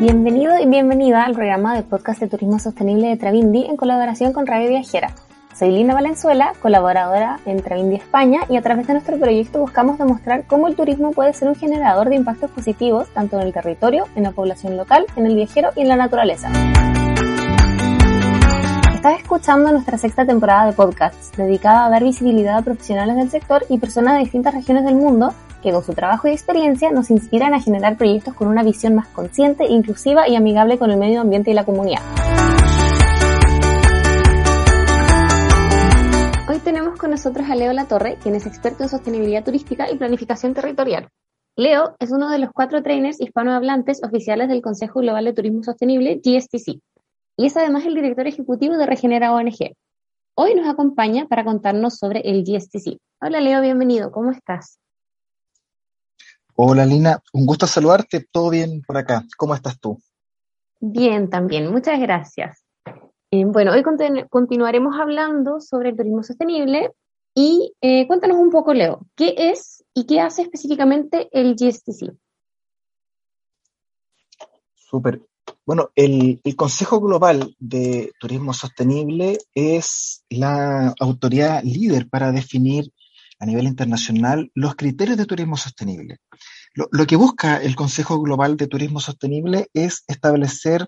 Bienvenido y bienvenida al programa de podcast de turismo sostenible de Travindi en colaboración con Radio Viajera. Soy Lina Valenzuela, colaboradora en Travindi España y a través de nuestro proyecto buscamos demostrar cómo el turismo puede ser un generador de impactos positivos tanto en el territorio, en la población local, en el viajero y en la naturaleza. Estás escuchando nuestra sexta temporada de podcasts dedicada a dar visibilidad a profesionales del sector y personas de distintas regiones del mundo que con su trabajo y experiencia nos inspiran a generar proyectos con una visión más consciente, inclusiva y amigable con el medio ambiente y la comunidad. Hoy tenemos con nosotros a Leo Latorre, quien es experto en sostenibilidad turística y planificación territorial. Leo es uno de los cuatro trainers hispanohablantes oficiales del Consejo Global de Turismo Sostenible, GSTC, y es además el director ejecutivo de Regenera ONG. Hoy nos acompaña para contarnos sobre el GSTC. Hola Leo, bienvenido, ¿cómo estás? Hola Lina, un gusto saludarte, todo bien por acá, ¿cómo estás tú? Bien, también, muchas gracias. Eh, bueno, hoy continuaremos hablando sobre el turismo sostenible y eh, cuéntanos un poco, Leo, ¿qué es y qué hace específicamente el GSTC? Súper. Bueno, el, el, Consejo Global de Turismo Sostenible es la autoridad líder para definir a nivel internacional los criterios de turismo sostenible. Lo, que busca el Consejo Global de Turismo Sostenible es establecer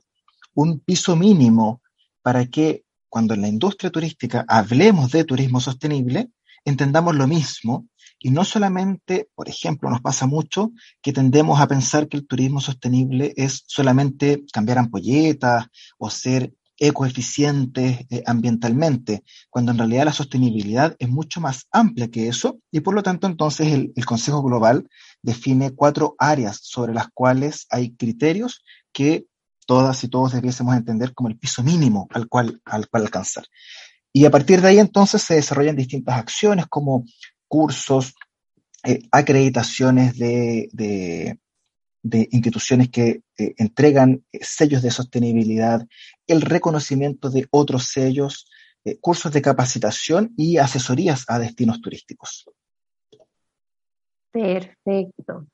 un piso mínimo para que cuando en la industria turística hablemos de turismo sostenible, entendamos lo mismo y no solamente, por ejemplo, nos pasa mucho que tendemos a pensar que el turismo sostenible es solamente cambiar ampolletas o ser ecoeficientes eh, ambientalmente, cuando en realidad la sostenibilidad es mucho más amplia que eso y por lo tanto entonces el, Consejo Global define cuatro áreas sobre las cuales hay criterios que todas y todos debiésemos entender como el piso mínimo al cual, al cual alcanzar. Y a partir de ahí entonces se desarrollan distintas acciones como cursos, eh, acreditaciones de, de, de instituciones que eh, entregan eh, sellos de sostenibilidad, el reconocimiento de otros sellos, eh, cursos de capacitación y asesorías a destinos turísticos. Perfecto.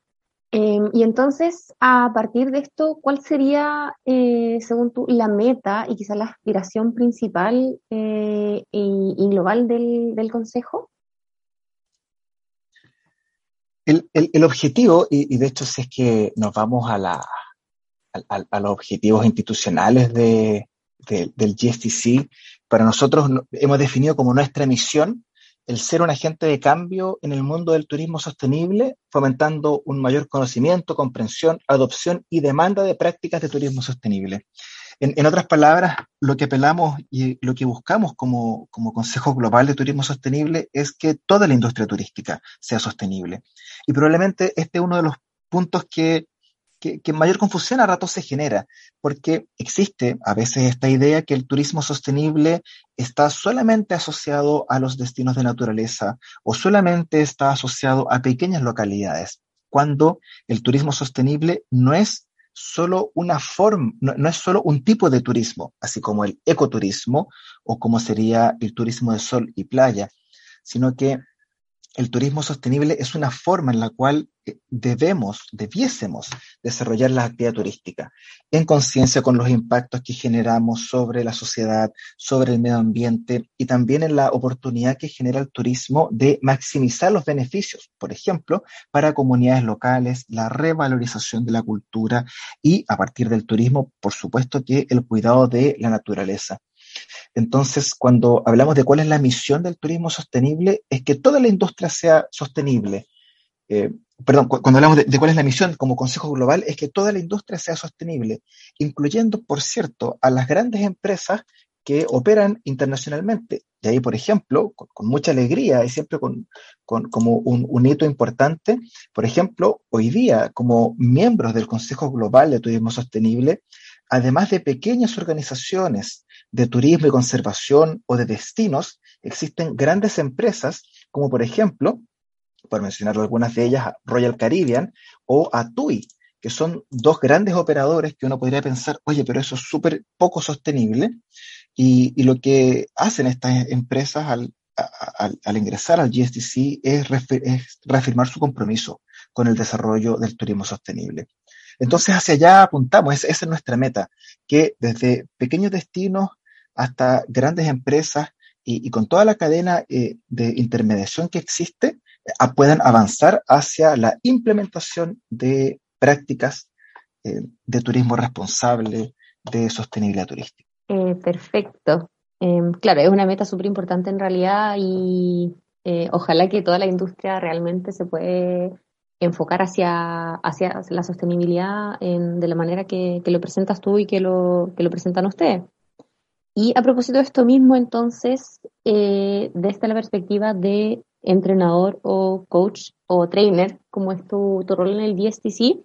Eh, y entonces, a partir de esto, ¿cuál sería, según tú, la meta y quizá la aspiración principal y, global del Consejo? El, el, el objetivo, y, de hecho si es que nos vamos a, la, a, a los objetivos institucionales de, de, del GSTC, para nosotros hemos definido como nuestra misión el ser un agente de cambio en el mundo del turismo sostenible, fomentando un mayor conocimiento, comprensión, adopción y demanda de prácticas de turismo sostenible. En, otras palabras, lo que apelamos y lo que buscamos como, como, Consejo Global de Turismo Sostenible es que toda la industria turística sea sostenible. Y probablemente este es uno de los puntos que, que, que mayor confusión a ratos se genera, porque existe a veces esta idea que el turismo sostenible está solamente asociado a los destinos de naturaleza o solamente está asociado a pequeñas localidades, cuando el turismo sostenible no es solo una forma, no, no, es solo un tipo de turismo, así como el ecoturismo o como sería el turismo de sol y playa, sino que el turismo sostenible es una forma en la cual debemos, debiésemos desarrollar la actividad turística en conciencia con los impactos que generamos sobre la sociedad, sobre el medio ambiente y también en la oportunidad que genera el turismo de maximizar los beneficios, por ejemplo, para comunidades locales, la revalorización de la cultura y a partir del turismo, por supuesto que el cuidado de la naturaleza. Entonces, cuando hablamos de cuál es la misión del turismo sostenible, es que toda la industria sea sostenible. Eh, perdón, cu cuando hablamos de, cuál es la misión como Consejo Global, es que toda la industria sea sostenible, incluyendo, por cierto, a las grandes empresas que operan internacionalmente. De ahí, por ejemplo, con, con mucha alegría y siempre con, con como un, un, hito importante, por ejemplo, hoy día, como miembros del Consejo Global de Turismo Sostenible, además de pequeñas organizaciones de turismo y conservación o de destinos, existen grandes empresas como por ejemplo, por mencionar algunas de ellas, Royal Caribbean o Atui, que son dos grandes operadores que uno podría pensar, oye, pero eso es súper poco sostenible. Y, lo que hacen estas empresas al, al, ingresar al GSTC es, reafirmar su compromiso con el desarrollo del turismo sostenible. Entonces, hacia allá apuntamos, esa, es nuestra meta, que desde pequeños destinos hasta grandes empresas y, con toda la cadena eh, de intermediación que existe, eh, puedan avanzar hacia la implementación de prácticas eh, de turismo responsable, de sostenibilidad turística. perfecto. Em, claro, es una meta súper importante en realidad y ojalá que toda la industria realmente se puede enfocar hacia, hacia la sostenibilidad de la manera que, lo presentas tú y que lo, que lo presentan ustedes. Y a propósito de esto mismo, entonces, eh, desde la perspectiva de entrenador o coach o trainer, como es tu, rol en el DSTC,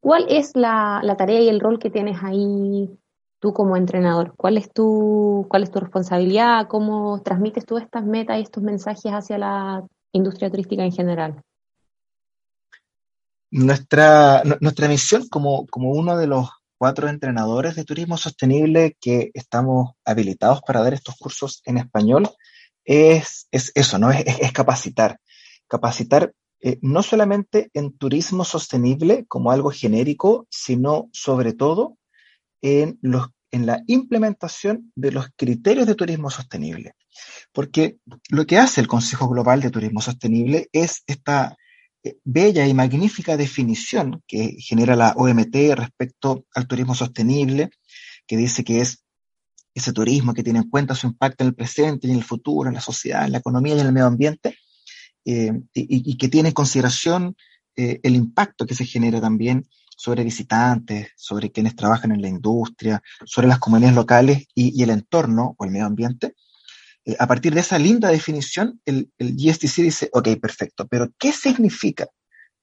¿cuál es la, tarea y el rol que tienes ahí tú como entrenador? ¿Cuál es tu, cuál es tu responsabilidad? ¿Cómo transmites tú estas metas y estos mensajes hacia la industria turística en general? Nuestra, nuestra misión como, como uno de los cuatro entrenadores de turismo sostenible que estamos habilitados para dar estos cursos en español, es, es eso, ¿no? Es, es capacitar. Capacitar eh, no solamente en turismo sostenible como algo genérico, sino sobre todo en, los, en la implementación de los criterios de turismo sostenible. Porque lo que hace el Consejo Global de Turismo Sostenible es esta bella y magnífica definición que genera la OMT respecto al turismo sostenible, que dice que es ese turismo que tiene en cuenta su impacto en el presente y en el futuro, en la sociedad, en la economía y en el medio ambiente, eh, y, que tiene en consideración eh, el impacto que se genera también sobre visitantes, sobre quienes trabajan en la industria, sobre las comunidades locales y el entorno o el medio ambiente, eh, a partir de esa linda definición, el, el, GSTC dice, ok, perfecto, pero ¿qué significa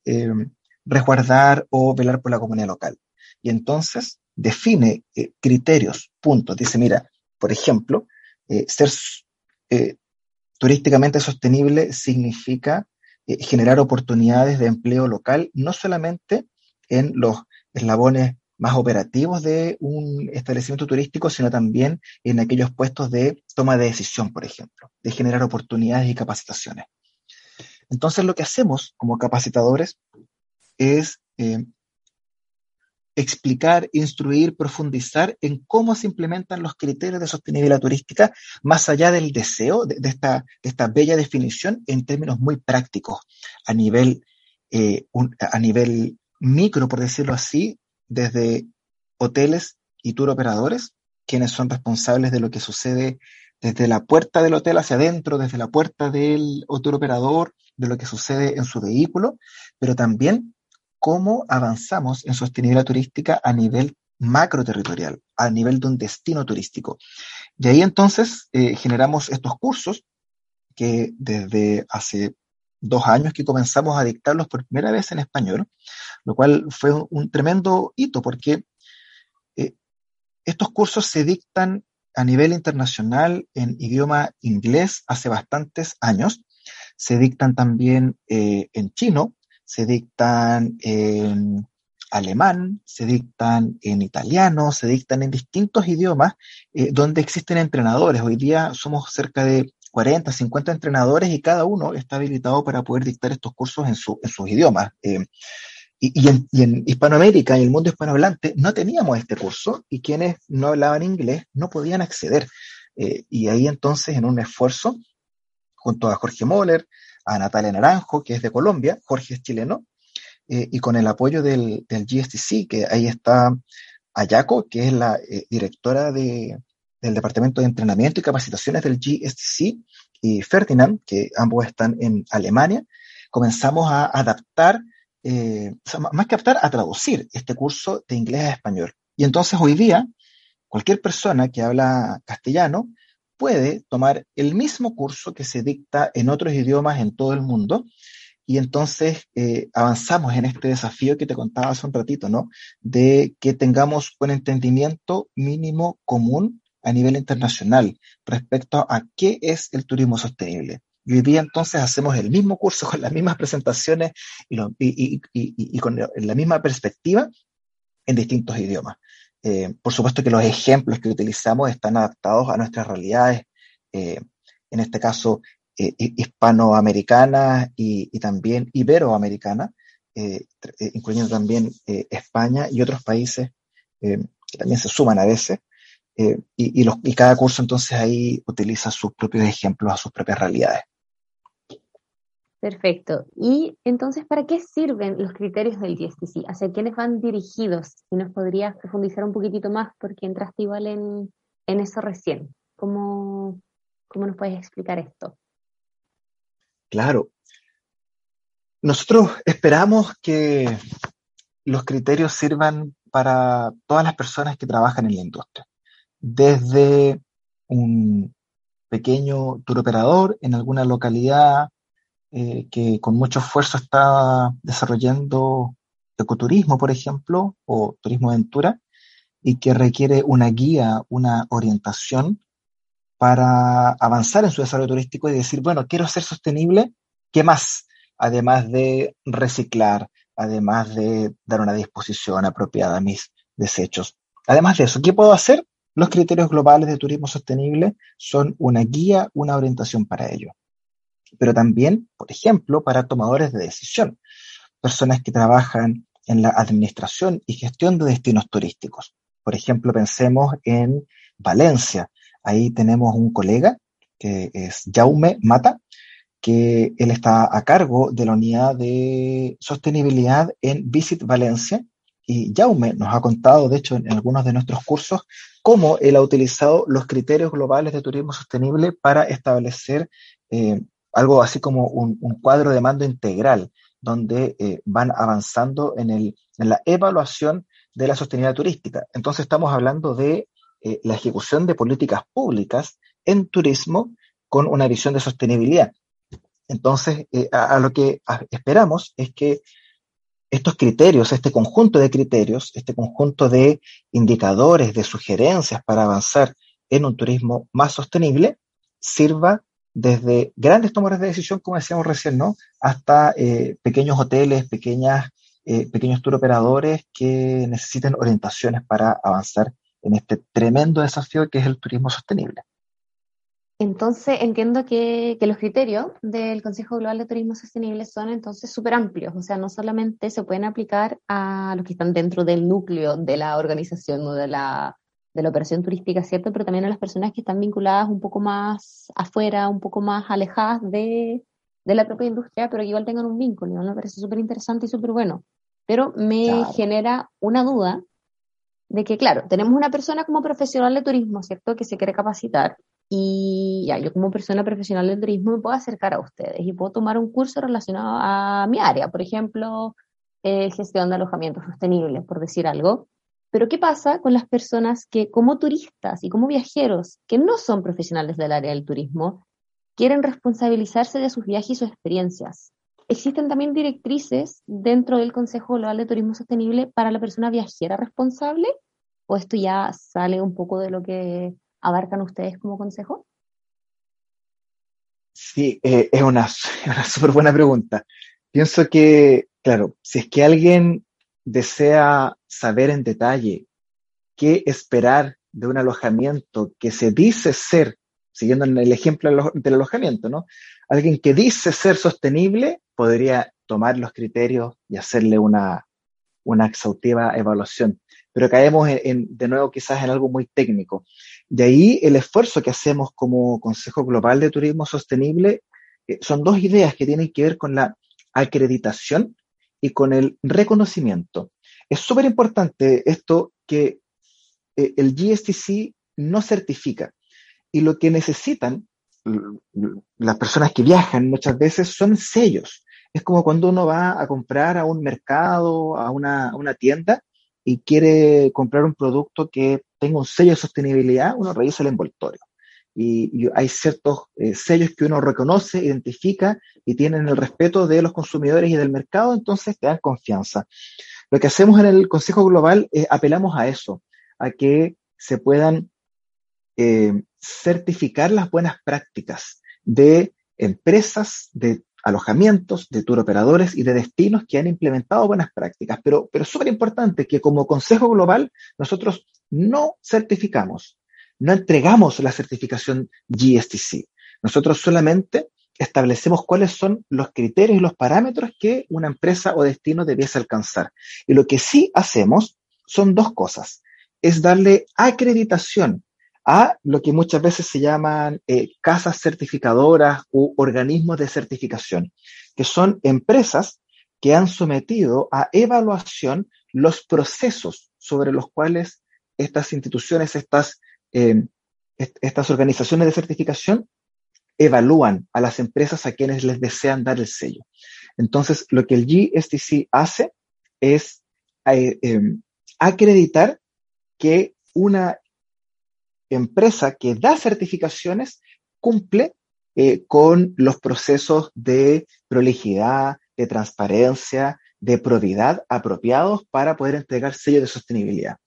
eh, resguardar o velar por la comunidad local? Y entonces define eh, criterios, puntos. Dice, mira, por ejemplo, ser turísticamente sostenible significa generar oportunidades de empleo local, no solamente en los eslabones más operativos de un establecimiento turístico, sino también en aquellos puestos de toma de decisión, por ejemplo, de generar oportunidades y capacitaciones. Entonces, lo que hacemos como capacitadores es eh, explicar, instruir, profundizar en cómo se implementan los criterios de sostenibilidad turística, más allá del deseo de, esta, esta, bella definición en términos muy prácticos, a nivel, eh, a nivel micro, por decirlo así, desde hoteles y tour operadores, quienes son responsables de lo que sucede desde la puerta del hotel hacia adentro, desde la puerta del tour operador, de lo que sucede en su vehículo, pero también cómo avanzamos en sostenibilidad turística a nivel macro territorial, a nivel de un destino turístico. Y ahí entonces eh, generamos estos cursos que desde hace dos años que comenzamos a dictarlos por primera vez en español, lo cual fue un, tremendo hito porque eh, estos cursos se dictan a nivel internacional en idioma inglés hace bastantes años, se dictan también eh, en chino, se dictan en alemán, se dictan en italiano, se dictan en distintos idiomas eh, donde existen entrenadores. Hoy día somos cerca de 40, 50 entrenadores y cada uno está habilitado para poder dictar estos cursos en, su, en sus idiomas. Y, en, Hispanoamérica, en el mundo hispanohablante, no teníamos este curso y quienes no hablaban inglés no podían acceder. Eh, y ahí entonces, en un esfuerzo, junto a Jorge Moller, a Natalia Naranjo, que es de Colombia, Jorge es chileno, eh, y con el apoyo del, del, GSTC, que ahí está Ayako, que es la directora de, del Departamento de Entrenamiento y Capacitaciones del GSTC, y Ferdinand, que ambos están en Alemania, comenzamos a adaptar, eh, más que adaptar, a traducir este curso de inglés a español. Y entonces hoy día, cualquier persona que habla castellano puede tomar el mismo curso que se dicta en otros idiomas en todo el mundo y entonces eh, avanzamos en este desafío que te contaba hace un ratito, ¿no? De que tengamos un entendimiento mínimo común a nivel internacional respecto a qué es el turismo sostenible. Y hoy día entonces hacemos el mismo curso con las mismas presentaciones y, con la misma perspectiva en distintos idiomas. Eh, por supuesto que los ejemplos que utilizamos están adaptados a nuestras realidades, eh, en este caso eh, hispanoamericana y, también iberoamericana, incluyendo también España y otros países que también se suman a veces. y cada curso entonces ahí utiliza sus propios ejemplos a sus propias realidades. Perfecto. Y entonces, ¿para qué sirven los criterios del GSTC? ¿Hacia quiénes van dirigidos? Si nos podrías profundizar un poquitito más, porque entraste igual en, eso recién. ¿Cómo, ¿Cómo nos puedes explicar esto? Claro. Nosotros esperamos que los criterios sirvan para todas las personas que trabajan en la industria, desde un pequeño tour operador en alguna localidad eh, que con mucho esfuerzo está desarrollando ecoturismo, por ejemplo, o turismo aventura, y que requiere una guía, una orientación para avanzar en su desarrollo turístico y decir, bueno, quiero ser sostenible, ¿qué más? Además de reciclar, además de dar una disposición apropiada a mis desechos. Además de eso, ¿qué puedo hacer? Los criterios globales de turismo sostenible son una guía, una orientación para ello pero también, por ejemplo, para tomadores de decisión, personas que trabajan en la administración y gestión de destinos turísticos. Por ejemplo, pensemos en Valencia. Ahí tenemos un colega que es Jaume Mata, que él está a cargo de la unidad de sostenibilidad en Visit Valencia. Y Jaume nos ha contado, de hecho, en algunos de nuestros cursos, cómo él ha utilizado los criterios globales de turismo sostenible para establecer eh, algo así como un, cuadro de mando integral, donde eh, van avanzando en, la evaluación de la sostenibilidad turística. Entonces estamos hablando de eh, la ejecución de políticas públicas en turismo con una visión de sostenibilidad. Entonces, eh, a, lo que esperamos es que estos criterios, este conjunto de criterios, este conjunto de indicadores, de sugerencias para avanzar en un turismo más sostenible, sirva desde grandes tomadores de decisión, como decíamos recién, ¿no? Hasta eh, pequeños hoteles, pequeñas, eh, pequeños tour operadores que necesiten orientaciones para avanzar en este tremendo desafío que es el turismo sostenible. Entonces, entiendo que, que, los criterios del Consejo Global de Turismo Sostenible son entonces súper amplios, o sea, no solamente se pueden aplicar a los que están dentro del núcleo de la organización o de la, de la operación turística, ¿cierto? Pero también a las personas que están vinculadas un poco más afuera, un poco más alejadas de, la propia industria, pero que igual tengan un vínculo, Me parece súper interesante y súper bueno. Pero me genera una duda de que, claro, tenemos una persona como profesional de turismo, ¿cierto? Que se quiere capacitar y ya, yo como persona profesional de turismo me puedo acercar a ustedes y puedo tomar un curso relacionado a mi área, por ejemplo, eh, gestión de alojamientos sostenibles, por decir algo. Pero ¿qué pasa con las personas que como turistas y como viajeros, que no son profesionales del área del turismo, quieren responsabilizarse de sus viajes y sus experiencias? ¿Existen también directrices dentro del Consejo Global de Turismo Sostenible para la persona viajera responsable? ¿O esto ya sale un poco de lo que abarcan ustedes como consejo? Sí, eh, es una, una súper buena pregunta. Pienso que, claro, si es que alguien desea saber en detalle qué esperar de un alojamiento que se dice ser, siguiendo en el ejemplo del alojamiento, ¿no? Alguien que dice ser sostenible podría tomar los criterios y hacerle una, una exhaustiva evaluación. Pero caemos en, de nuevo quizás en algo muy técnico. De ahí el esfuerzo que hacemos como Consejo Global de Turismo Sostenible eh, son dos ideas que tienen que ver con la acreditación y con el reconocimiento. Es súper importante esto que eh, el GSTC no certifica y lo que necesitan las personas que viajan muchas veces son sellos. Es como cuando uno va a comprar a un mercado, a una, tienda y quiere comprar un producto que tenga un sello de sostenibilidad, uno revisa el envoltorio. y, hay ciertos eh, sellos que uno reconoce, identifica y tienen el respeto de los consumidores y del mercado, entonces te dan confianza. Lo que hacemos en el Consejo Global es apelamos a eso, a que se puedan eh, certificar las buenas prácticas de empresas, de alojamientos, de tour operadores y de destinos que han implementado buenas prácticas. Pero, pero súper importante que como Consejo Global nosotros no certificamos, no entregamos la certificación GSTC. Nosotros solamente establecemos cuáles son los criterios y los parámetros que una empresa o destino debiese alcanzar. Y lo que sí hacemos son dos cosas. Es darle acreditación a lo que muchas veces se llaman eh, casas certificadoras u organismos de certificación, que son empresas que han sometido a evaluación los procesos sobre los cuales estas instituciones, estas, eh, estas organizaciones de certificación evalúan a las empresas a quienes les desean dar el sello. Entonces, lo que el GSTC hace es eh, acreditar que una empresa que da certificaciones cumple eh, con los procesos de prolijidad, de transparencia, de probidad apropiados para poder entregar sello de sostenibilidad.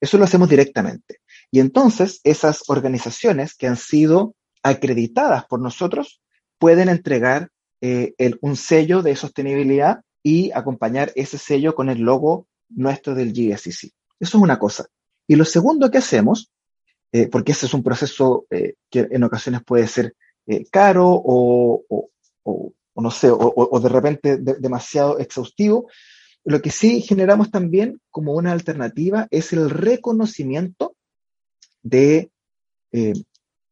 Eso lo hacemos directamente. Y entonces esas organizaciones que han sido acreditadas por nosotros pueden entregar eh, un sello de sostenibilidad y acompañar ese sello con el logo nuestro del GSCC. Eso es una cosa. Y lo segundo que hacemos eh, porque ese es un proceso eh, que en ocasiones puede ser caro o, no sé, o, de repente demasiado exhaustivo. Lo que sí generamos también como una alternativa es el reconocimiento de,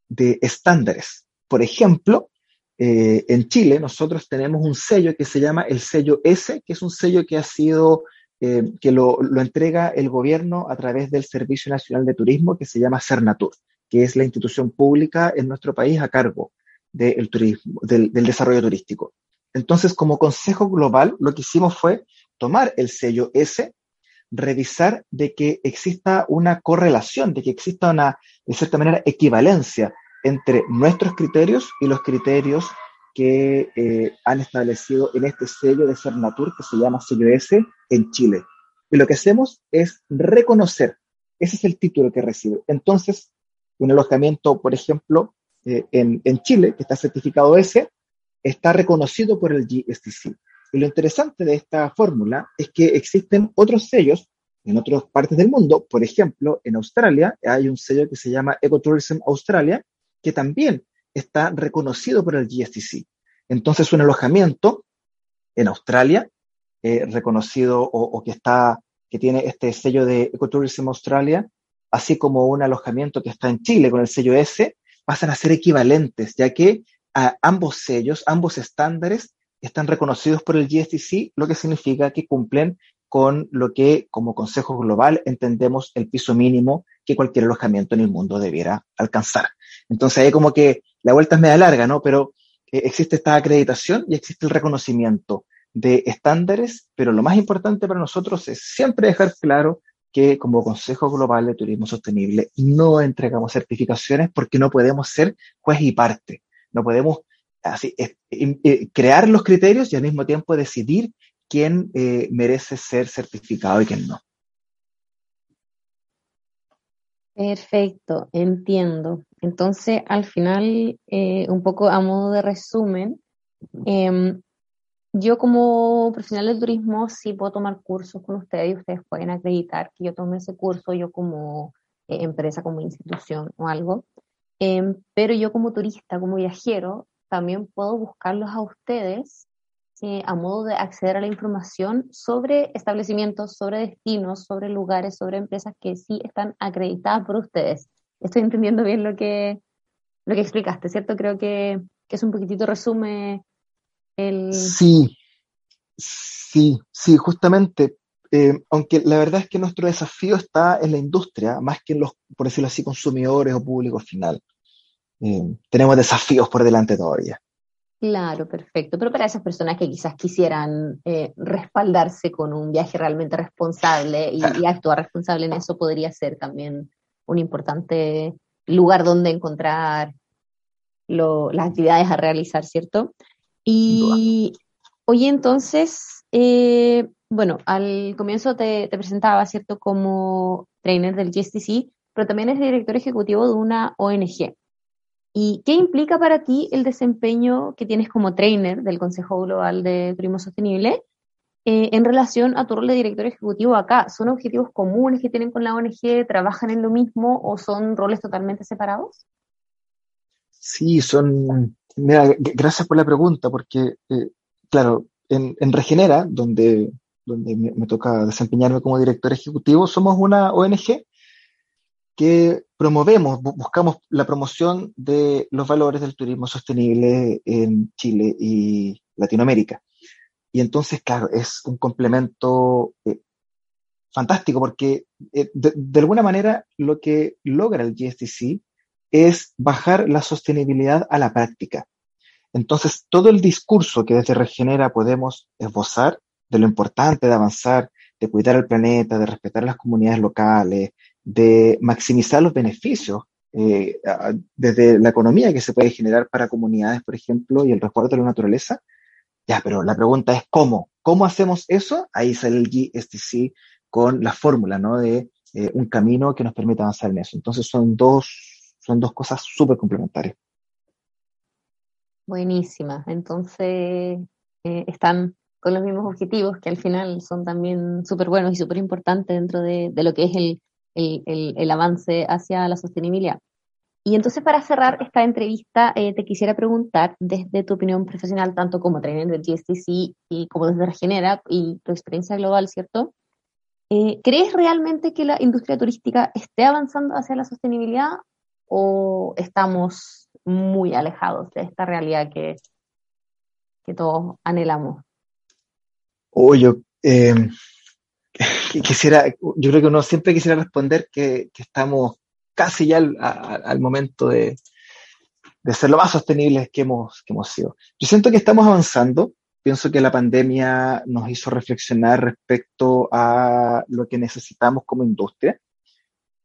de estándares. Por ejemplo, en Chile nosotros tenemos un sello que se llama el sello S, que es un sello que ha sido eh, que lo, entrega el gobierno a través del Servicio Nacional de Turismo que se llama Cernatur, que es la institución pública en nuestro país a cargo del, turismo, del, desarrollo turístico. Entonces, como consejo global, lo que hicimos fue tomar el sello S, revisar de que exista una correlación, de que exista una, de cierta manera, equivalencia entre nuestros criterios y los criterios que eh, han establecido en este sello de Cernatur que se llama sello S en Chile. Y lo que hacemos es reconocer, ese es el título que recibe. Entonces, un alojamiento, por ejemplo, eh, en, en, Chile, que está certificado S, está reconocido por el GSTC. Y lo interesante de esta fórmula es que existen otros sellos en otras partes del mundo. Por ejemplo, en Australia hay un sello que se llama Ecotourism Australia, que también está reconocido por el GSTC. Entonces, un alojamiento en Australia, eh, reconocido o, que está, que tiene este sello de Ecotourism Australia, así como un alojamiento que está en Chile con el sello S, pasan a ser equivalentes, ya que ambos sellos, ambos estándares están reconocidos por el GSTC, lo que significa que cumplen con lo que como Consejo Global entendemos el piso mínimo que cualquier alojamiento en el mundo debiera alcanzar. Entonces ahí como que la vuelta es media larga, ¿no? Pero eh, existe esta acreditación y existe el reconocimiento de estándares, pero lo más importante para nosotros es siempre dejar claro que como Consejo Global de Turismo Sostenible no entregamos certificaciones porque no podemos ser juez y parte. No podemos así, eh, crear los criterios y al mismo tiempo decidir quién eh, merece ser certificado y quién no. Perfecto, entiendo. Entonces, al final, eh, un poco a modo de resumen, em, yo como profesional del turismo sí puedo tomar cursos con ustedes y ustedes pueden acreditar que yo tome ese curso, yo como empresa, como institución o algo. Em, pero yo como turista, como viajero, también puedo buscarlos a ustedes eh, a modo de acceder a la información sobre establecimientos, sobre destinos, sobre lugares, sobre empresas que sí están acreditadas por ustedes. Estoy entendiendo bien lo que, lo que explicaste, ¿cierto? Creo que, que es un poquitito resume el... Sí, sí, sí, justamente. Eh, aunque la verdad es que nuestro desafío está en la industria, más que en los, por decirlo así, consumidores o público final. Eh, tenemos desafíos por delante todavía. Claro, perfecto. Pero para esas personas que quizás quisieran eh, respaldarse con un viaje realmente responsable y, actuar responsable en eso, podría ser también un importante lugar donde encontrar las actividades a realizar, ¿cierto? Y oye, entonces, eh, bueno, al comienzo te, te, presentaba, ¿cierto?, como trainer del GSTC, pero también es director ejecutivo de una ONG. ¿Y qué implica para ti el desempeño que tienes como trainer del Consejo Global de Turismo Sostenible eh, en relación a tu rol de director ejecutivo acá? ¿Son objetivos comunes que tienen con la ONG? ¿Trabajan en lo mismo o son roles totalmente separados? Sí, son. Mira, gracias por la pregunta, porque, eh, claro, en, Regenera, donde, donde me, toca desempeñarme como director ejecutivo, somos una ONG que promovemos, buscamos la promoción de los valores del turismo sostenible en Chile y Latinoamérica. Y entonces, claro, es un complemento eh, fantástico porque eh, de, alguna manera lo que logra el GSTC es bajar la sostenibilidad a la práctica. Entonces, todo el discurso que desde Regenera podemos esbozar de lo importante de avanzar, de cuidar el planeta, de respetar las comunidades locales, de maximizar los beneficios eh, desde la economía que se puede generar para comunidades, por ejemplo, y el resguardo de la naturaleza. Ya, pero la pregunta es ¿cómo? ¿Cómo hacemos eso? Ahí sale el GSTC con la fórmula, ¿no? De eh, un camino que nos permita avanzar en eso. Entonces son dos, son dos cosas súper complementarias. Buenísima. Entonces eh, están con los mismos objetivos que al final son también súper buenos y súper importantes dentro de, de, lo que es el, el, avance hacia la sostenibilidad. Y entonces para cerrar esta entrevista, eh, te quisiera preguntar desde tu opinión profesional, tanto como trainer del GSTC y como desde Regenera y tu experiencia global, ¿cierto? Eh, ¿Crees realmente que la industria turística esté avanzando hacia la sostenibilidad o estamos muy alejados de esta realidad que, que todos anhelamos? Oh, yo, eh, quisiera, yo creo que uno siempre quisiera responder que, estamos casi ya al, momento de, ser lo más sostenibles que hemos, que hemos sido. Yo siento que estamos avanzando. Pienso que la pandemia nos hizo reflexionar respecto a lo que necesitamos como industria.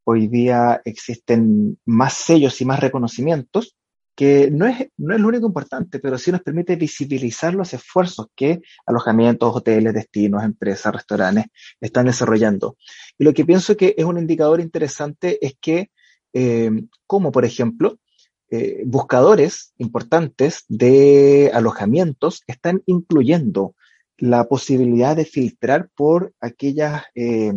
Hoy día existen más sellos y más reconocimientos que no es, no es lo único importante, pero sí nos permite visibilizar los esfuerzos que alojamientos, hoteles, destinos, empresas, restaurantes están desarrollando. Y lo que pienso que es un indicador interesante es que, eh, como por ejemplo, eh, buscadores importantes de alojamientos están incluyendo la posibilidad de filtrar por aquellas, eh,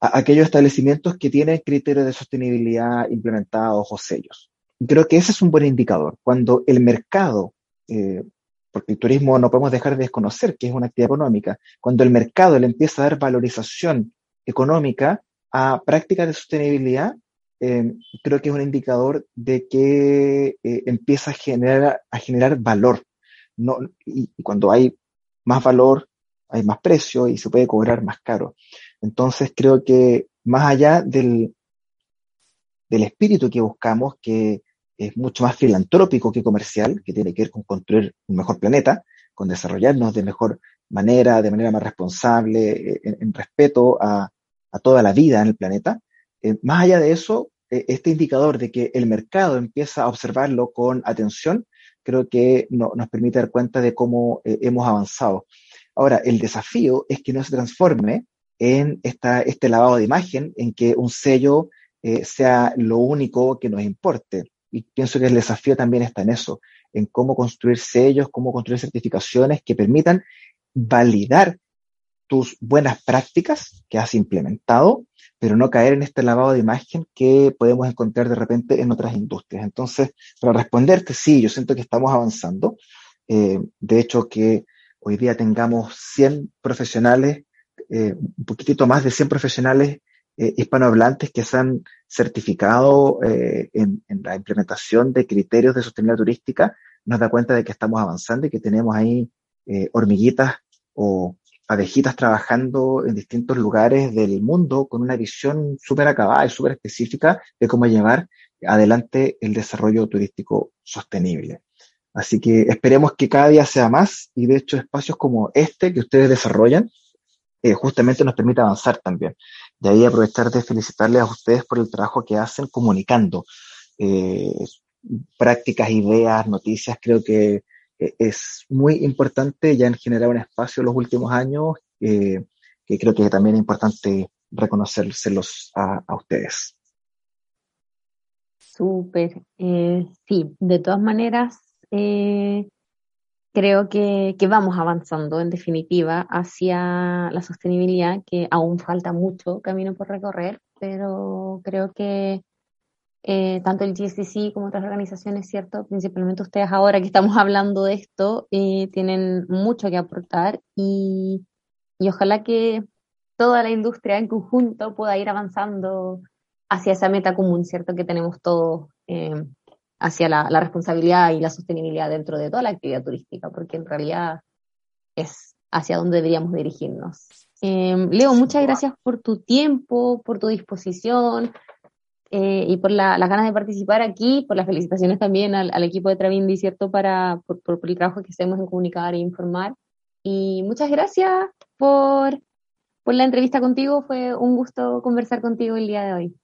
aquellos establecimientos que tienen criterios de sostenibilidad implementados o sellos creo que ese es un buen indicador. Cuando el mercado, eh, porque el turismo no podemos dejar de desconocer que es una actividad económica, cuando el mercado le empieza a dar valorización económica a prácticas de sostenibilidad, eh, creo que es un indicador de que eh, empieza a generar, a generar valor. No, y, cuando hay más valor, hay más precio y se puede cobrar más caro. Entonces creo que más allá del, del espíritu que buscamos, que es mucho más filantrópico que comercial, que tiene que ver con construir un mejor planeta, con desarrollarnos de mejor manera, de manera más responsable, eh, en, respeto a, toda la vida en el planeta. Eh, más allá de eso, eh, este indicador de que el mercado empieza a observarlo con atención, creo que nos permite dar cuenta de cómo hemos avanzado. Ahora, el desafío es que no se transforme en esta, este lavado de imagen, en que un sello sea lo único que nos importe y pienso que el desafío también está en eso, en cómo construir sellos, cómo construir certificaciones que permitan validar tus buenas prácticas que has implementado, pero no caer en este lavado de imagen que podemos encontrar de repente en otras industrias. Entonces, para responderte, sí, yo siento que estamos avanzando. Eh, de hecho, que hoy día tengamos 100 profesionales, eh, un poquitito más de 100 profesionales eh, hispanohablantes que se han certificado eh, en, la implementación de criterios de sostenibilidad turística, nos da cuenta de que estamos avanzando y que tenemos ahí eh, hormiguitas o abejitas trabajando en distintos lugares del mundo con una visión súper acabada y súper específica de cómo llevar adelante el desarrollo turístico sostenible. Así que esperemos que cada día sea más y de hecho espacios como este que ustedes desarrollan eh, justamente nos permite avanzar también. De ahí aprovechar de felicitarles a ustedes por el trabajo que hacen comunicando. Eh, prácticas, ideas, noticias. Creo que eh, es muy importante, ya han generado un espacio los últimos años, eh, que creo que también es importante reconocérselos a, a ustedes. Súper, eh, sí, de todas maneras, eh, creo que, vamos avanzando en definitiva hacia la sostenibilidad, que aún falta mucho camino por recorrer, pero creo que eh, tanto el GSTC como otras organizaciones, ¿cierto? Principalmente ustedes ahora que estamos hablando de esto, eh, tienen mucho que aportar y, y ojalá que toda la industria en conjunto pueda ir avanzando hacia esa meta común, ¿cierto? Que tenemos todos eh, hacia la, la, responsabilidad y la sostenibilidad dentro de toda la actividad turística, porque en realidad es hacia donde deberíamos dirigirnos. Eh, Leo, muchas gracias por tu tiempo, por tu disposición eh, y por la, las ganas de participar aquí, por las felicitaciones también al, al equipo de Travindi, ¿cierto? Para, por, por, por el trabajo que hacemos en comunicar e informar. Y muchas gracias por, por la entrevista contigo. Fue un gusto conversar contigo el día de hoy.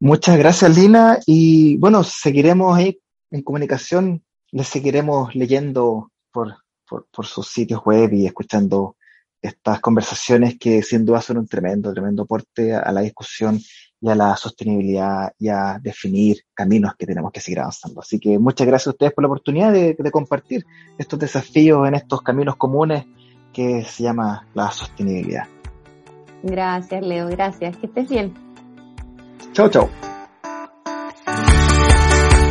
Muchas gracias, Lina. Y bueno, seguiremos ahí en comunicación, les seguiremos leyendo por, por, sus sitios web y escuchando estas conversaciones que sin duda son un tremendo, tremendo aporte a la discusión y a la sostenibilidad y a definir caminos que tenemos que seguir avanzando. Así que muchas gracias a ustedes por la oportunidad de, de compartir estos desafíos en estos caminos comunes que se llama la sostenibilidad. Gracias, Leo. Gracias. Que estés bien. Chau, chau.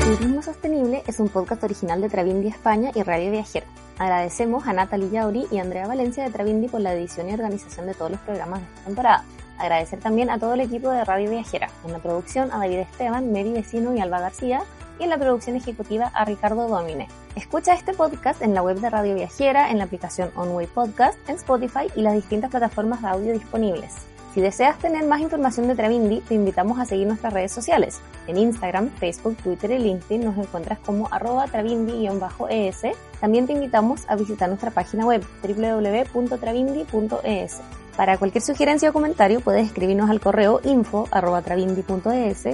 Turismo Sostenible es un podcast original de Travindi España y Radio Viajera. Agradecemos a Natalie Yauri y Andrea Valencia de Travindi por la edición y organización de todos los programas de esta temporada. Agradecer también a todo el equipo de Radio Viajera, en la producción a David Esteban, Mary Vecino y Alba García, y en la producción ejecutiva a Ricardo Domine. Escucha este podcast en la web de Radio Viajera, en la aplicación OnWay Podcast, en Spotify y las distintas plataformas de audio disponibles. Si deseas tener más información de Travindi, te invitamos a seguir nuestras redes sociales. En Instagram, Facebook, Twitter y LinkedIn nos encuentras como arroba travindi-es. También te invitamos a visitar nuestra página web www.travindi.es. Para cualquier sugerencia o comentario puedes escribirnos al correo info.travindi.es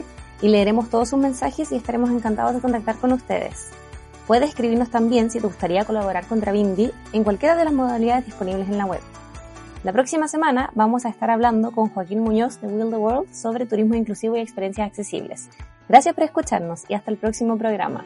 y leeremos todos sus mensajes y estaremos encantados de contactar con ustedes. Puedes escribirnos también si te gustaría colaborar con Travindi en cualquiera de las modalidades disponibles en la web. La próxima semana vamos a estar hablando con Joaquín Muñoz de Will the World sobre turismo inclusivo y experiencias accesibles. Gracias por escucharnos y hasta el próximo programa.